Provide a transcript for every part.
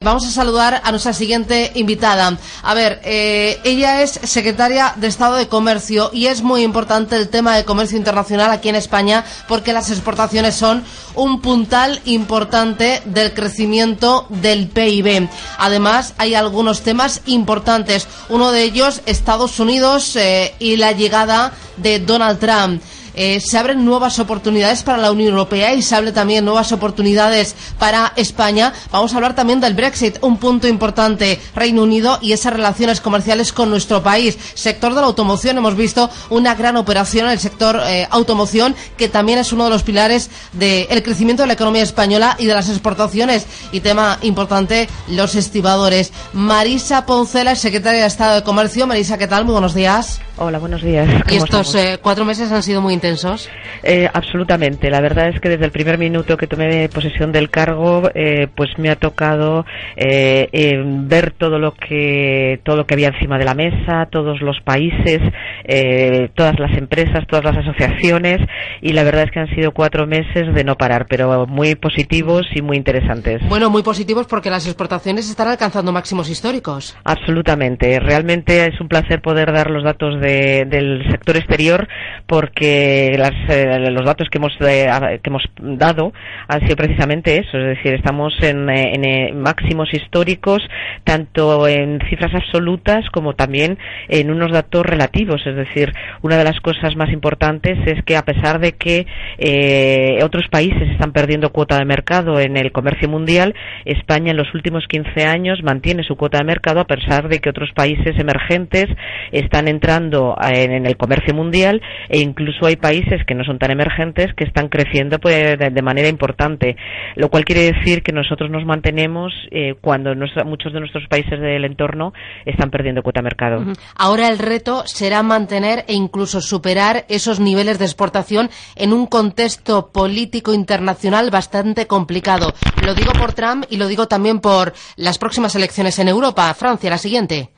Vamos a saludar a nuestra siguiente invitada. A ver, eh, ella es secretaria de Estado de Comercio y es muy importante el tema de comercio internacional aquí en España porque las exportaciones son un puntal importante del crecimiento del PIB. Además, hay algunos temas importantes. Uno de ellos, Estados Unidos eh, y la llegada de Donald Trump. Eh, se abren nuevas oportunidades para la Unión Europea y se abren también nuevas oportunidades para España. Vamos a hablar también del Brexit, un punto importante, Reino Unido y esas relaciones comerciales con nuestro país. Sector de la automoción, hemos visto una gran operación en el sector eh, automoción, que también es uno de los pilares del crecimiento de la economía española y de las exportaciones. Y tema importante, los estibadores. Marisa Poncela, secretaria de Estado de Comercio. Marisa, ¿qué tal? Muy buenos días. Hola, buenos días. ¿Y estos eh, cuatro meses han sido muy intensos? Eh, absolutamente. La verdad es que desde el primer minuto que tomé posesión del cargo, eh, pues me ha tocado ver todo lo que todo lo que había encima de la mesa, todos los países, todas las empresas, todas las asociaciones, y la verdad es que han sido cuatro meses de no parar, pero muy positivos y muy interesantes. Bueno, muy positivos porque las exportaciones están alcanzando máximos históricos. Absolutamente. Realmente es un placer poder dar los datos de del sector exterior porque eh, los datos que hemos, eh, que hemos dado han sido precisamente eso, es decir, estamos en, eh, en, máximos históricos tanto en cifras absolutas como también en unos datos relativos, es decir, una de las cosas más importantes es que a pesar de que otros países están perdiendo cuota de mercado en el comercio mundial, España en los últimos 15 años mantiene su cuota de mercado a pesar de que otros países emergentes están entrando en, el comercio mundial e incluso hay países que no son tan emergentes que están creciendo pues, de, manera importante, lo cual quiere decir que nosotros nos mantenemos eh, cuando muchos de nuestros países del entorno están perdiendo cuota de mercado. Ahora el reto será mantener e incluso superar esos niveles de exportación en un contexto político internacional bastante complicado. Lo digo por Trump y lo digo también por las próximas elecciones en Europa. Francia, la siguiente.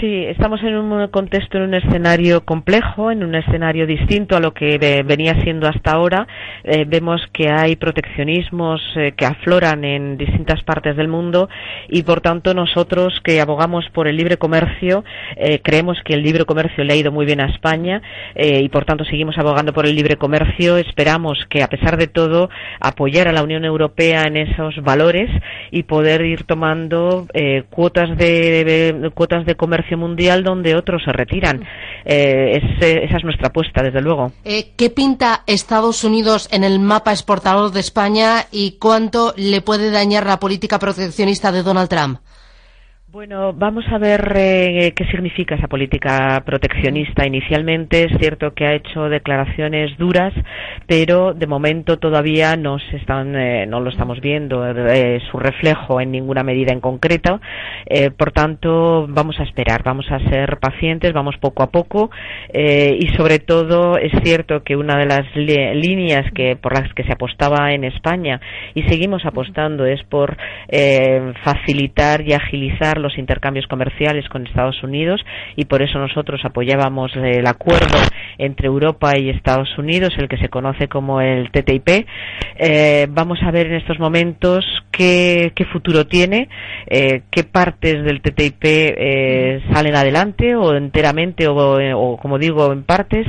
Sí, estamos en un contexto, en un escenario complejo, en un escenario distinto a lo que venía siendo hasta ahora. Eh, vemos que hay proteccionismos eh, que afloran en distintas partes del mundo y, por tanto, nosotros que abogamos por el libre comercio, eh, creemos que el libre comercio le ha ido muy bien a España y, por tanto, seguimos abogando por el libre comercio. Esperamos que, a pesar de todo, apoyar a la Unión Europea en esos valores y poder ir tomando cuotas de cuotas de comercio comercio mundial donde otros se retiran. Eh, esa es nuestra apuesta, desde luego. Eh, ¿Qué pinta Estados Unidos en el mapa exportador de España y cuánto le puede dañar la política proteccionista de Donald Trump? Bueno, vamos a ver eh, qué significa esa política proteccionista. Inicialmente es cierto que ha hecho declaraciones duras, pero de momento todavía no se están, eh, no lo estamos viendo eh, su reflejo en ninguna medida en concreto. por tanto, vamos a esperar, vamos a ser pacientes, vamos poco a poco y sobre todo es cierto que una de las líneas que por las que se apostaba en España y seguimos apostando es por facilitar y agilizar los intercambios comerciales con Estados Unidos y por eso nosotros apoyábamos el acuerdo entre Europa y Estados Unidos, el que se conoce como el TTIP. Eh, vamos a ver en estos momentos qué, futuro tiene, eh, qué partes del TTIP eh, salen adelante o enteramente o, como digo, en partes.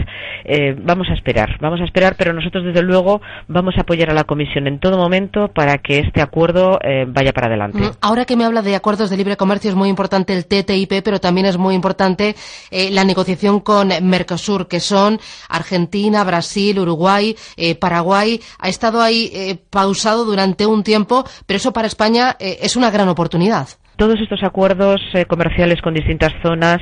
vamos a esperar, vamos a esperar, pero nosotros desde luego vamos a apoyar a la Comisión en todo momento para que este acuerdo vaya para adelante. Ahora que me habla de acuerdos de libre comercio, es muy importante el TTIP, pero también es muy importante eh, la negociación con Mercosur, que son Argentina, Brasil, Uruguay, eh, Paraguay. Ha estado ahí eh, pausado durante un tiempo, pero eso para España es una gran oportunidad. Todos estos acuerdos eh, comerciales con distintas zonas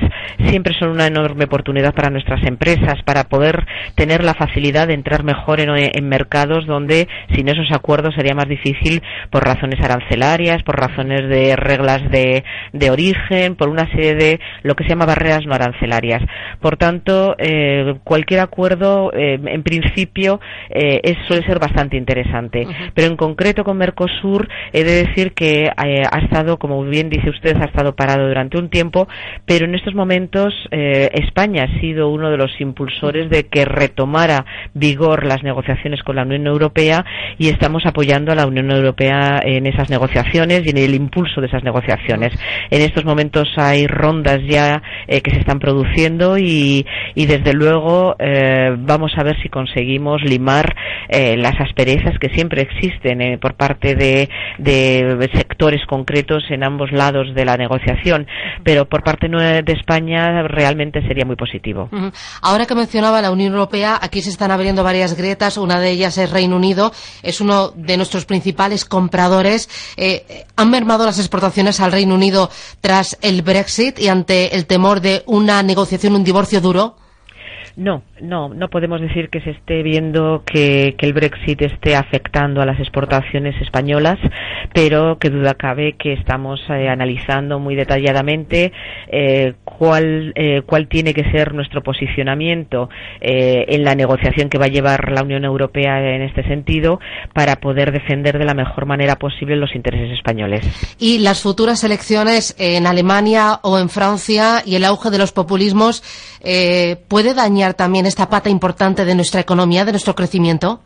siempre son una enorme oportunidad para nuestras empresas, para poder tener la facilidad de entrar mejor en, mercados donde sin esos acuerdos sería más difícil por razones arancelarias, por razones de reglas de, origen, por una serie de lo que se llama barreras no arancelarias. Por tanto, eh, cualquier acuerdo, eh, en principio, suele ser bastante interesante. Pero en concreto con Mercosur, he de decir que ha estado, como bien dice usted, ha estado parado durante un tiempo, pero en estos momentos eh, España ha sido uno de los impulsores de que retomara vigor las negociaciones con la Unión Europea y estamos apoyando a la Unión Europea en esas negociaciones y en el impulso de esas negociaciones. En estos momentos hay rondas ya eh, que se están produciendo y, desde luego eh, vamos a ver si conseguimos limar las asperezas que siempre existen por parte de, de sectores concretos en ambos lados de la negociación, pero por parte de España realmente sería muy positivo. Ahora que mencionaba la Unión Europea, aquí se están abriendo varias grietas, una de ellas es Reino Unido, es uno de nuestros principales compradores. Eh, ¿Han mermado las exportaciones al Reino Unido tras el Brexit y ante el temor de una negociación, un divorcio duro? No, no, no podemos decir que se esté viendo que, el Brexit esté afectando a las exportaciones españolas, pero que duda cabe que estamos eh, analizando muy detalladamente eh, cuál, eh, cuál tiene que ser nuestro posicionamiento en la negociación que va a llevar la Unión Europea en este sentido para poder defender de la mejor manera posible los intereses españoles. Y las futuras elecciones en Alemania o en Francia y el auge de los populismos puede dañar también esta pata importante de nuestra economía, de nuestro crecimiento?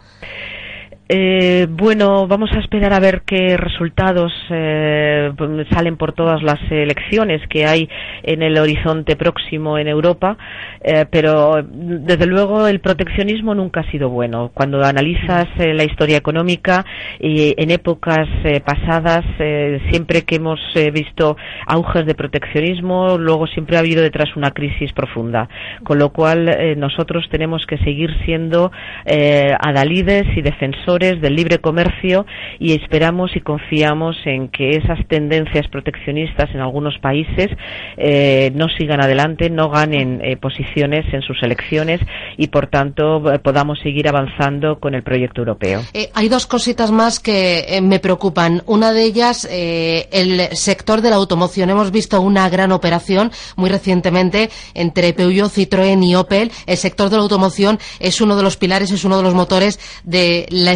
Eh, bueno, vamos a esperar a ver qué resultados eh, salen por todas las elecciones que hay en el horizonte próximo en Europa, eh, pero desde luego el proteccionismo nunca ha sido bueno. Cuando analizas la historia económica y en épocas pasadas, siempre que hemos visto auges de proteccionismo, luego siempre ha habido detrás una crisis profunda, con lo cual nosotros tenemos que seguir siendo adalides y defensores del libre comercio y esperamos y confiamos en que esas tendencias proteccionistas en algunos países eh, no sigan adelante, no ganen eh, posiciones en sus elecciones y por tanto eh, podamos seguir avanzando con el proyecto europeo. hay dos cositas más que me preocupan. Una de ellas, el sector de la automoción. Hemos visto una gran operación muy recientemente entre Peugeot, Citroën y Opel. El sector de la automoción es uno de los pilares, es uno de los motores de la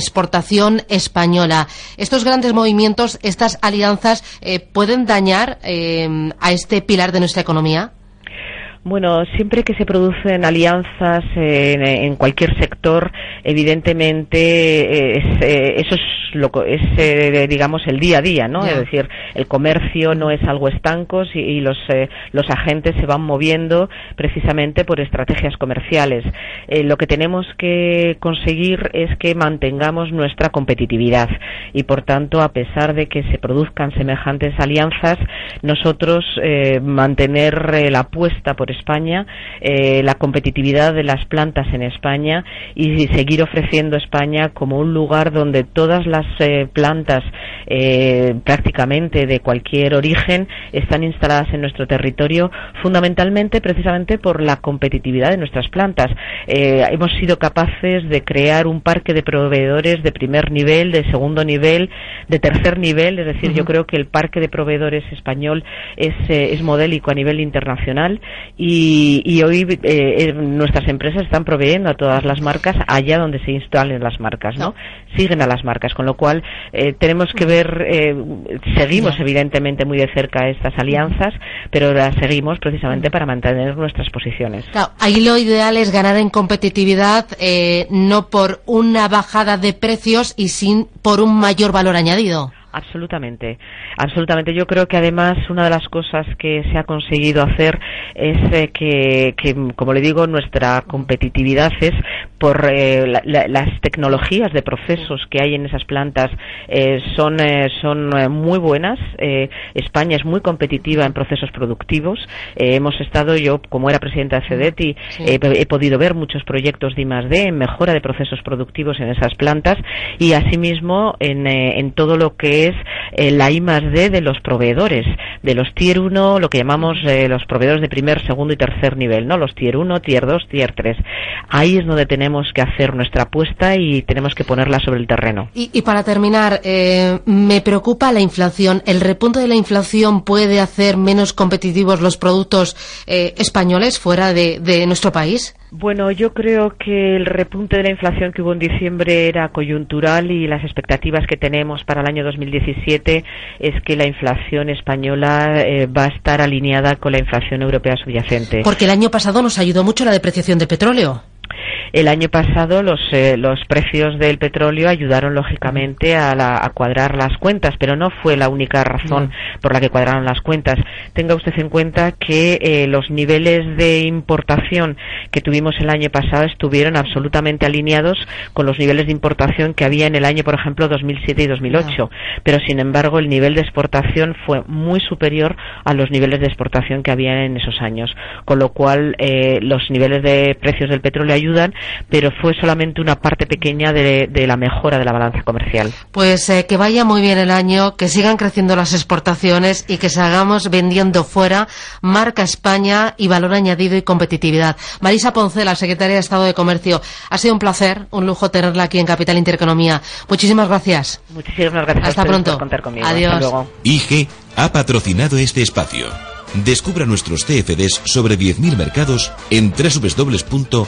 española. Estos grandes movimientos, estas alianzas, eh, ¿pueden dañar eh, a este pilar de nuestra economía? Bueno, siempre que se producen alianzas en, cualquier sector, evidentemente eh, es lo es eh, digamos el día a día, ¿no? Es decir, el comercio no es algo estanco y, los eh, los agentes se van moviendo precisamente por estrategias comerciales. lo que tenemos que conseguir es que mantengamos nuestra competitividad y por tanto, a pesar de que se produzcan semejantes alianzas, nosotros mantener la apuesta por España, eh, la competitividad de las plantas en España y seguir ofreciendo España como un lugar donde todas las eh, plantas eh, prácticamente de cualquier origen están instaladas en nuestro territorio fundamentalmente precisamente por la competitividad de nuestras plantas. hemos sido capaces de crear un parque de proveedores de primer nivel, de segundo nivel, de tercer nivel, es decir, yo creo que el parque de proveedores español es, es modélico a nivel internacional y, hoy eh, eh, nuestras empresas están proveyendo a todas las marcas allá donde se instalen las marcas, ¿no? Siguen a las marcas, con lo cual eh, tenemos que ver, seguimos evidentemente muy de cerca estas alianzas, pero las seguimos precisamente para mantener nuestras posiciones. ahí lo ideal es ganar en competitividad, no por una bajada de precios y sin por un mayor valor añadido. Absolutamente, absolutamente. Yo creo que además una de las cosas que se ha conseguido hacer es eh, que, como le digo, nuestra competitividad es por eh, las tecnologías de procesos que hay en esas plantas eh, son son muy buenas. España es muy competitiva en procesos productivos. hemos estado, yo como era presidenta de CEDETI, he podido ver muchos proyectos de I+D en mejora de procesos productivos en esas plantas y asimismo en, en todo lo que es la I más D de los proveedores, de los Tier 1, lo que llamamos los proveedores de primer, segundo y tercer nivel, ¿no? Los Tier 1, Tier 2, Tier 3. Ahí es donde tenemos que hacer nuestra apuesta y tenemos que ponerla sobre el terreno. Y, para terminar, me preocupa la inflación. ¿El repunte de la inflación puede hacer menos competitivos los productos españoles fuera de nuestro país? Bueno, yo creo que el repunte de la inflación que hubo en diciembre era coyuntural y las expectativas que tenemos para el año 2017 es que la inflación española eh, va a estar alineada con la inflación europea subyacente. Porque el año pasado nos ayudó mucho la depreciación del petróleo. El año pasado los, eh, los precios del petróleo ayudaron lógicamente a, a, cuadrar las cuentas, pero no fue la única razón por la que cuadraron las cuentas. Tenga usted en cuenta que eh, los niveles de importación que tuvimos el año pasado estuvieron absolutamente alineados con los niveles de importación que había en el año, por ejemplo, 2007 y 2008. Pero, sin embargo, el nivel de exportación fue muy superior a los niveles de exportación que había en esos años. Con lo cual, eh, los niveles de precios del petróleo ayudan, pero fue solamente una parte pequeña de, la mejora de la balanza comercial. Pues eh, que vaya muy bien el año, que sigan creciendo las exportaciones y que sigamos vendiendo fuera marca España y valor añadido y competitividad. Marisa Poncela, secretaria de Estado de Comercio, ha sido un placer, un lujo tenerla aquí en Capital Intereconomía. Muchísimas gracias. Muchísimas gracias. Hasta pronto. contar conmigo. Adiós. IG ha patrocinado este espacio. Descubra nuestros CFDs sobre 10.000 mercados en www.ig.com.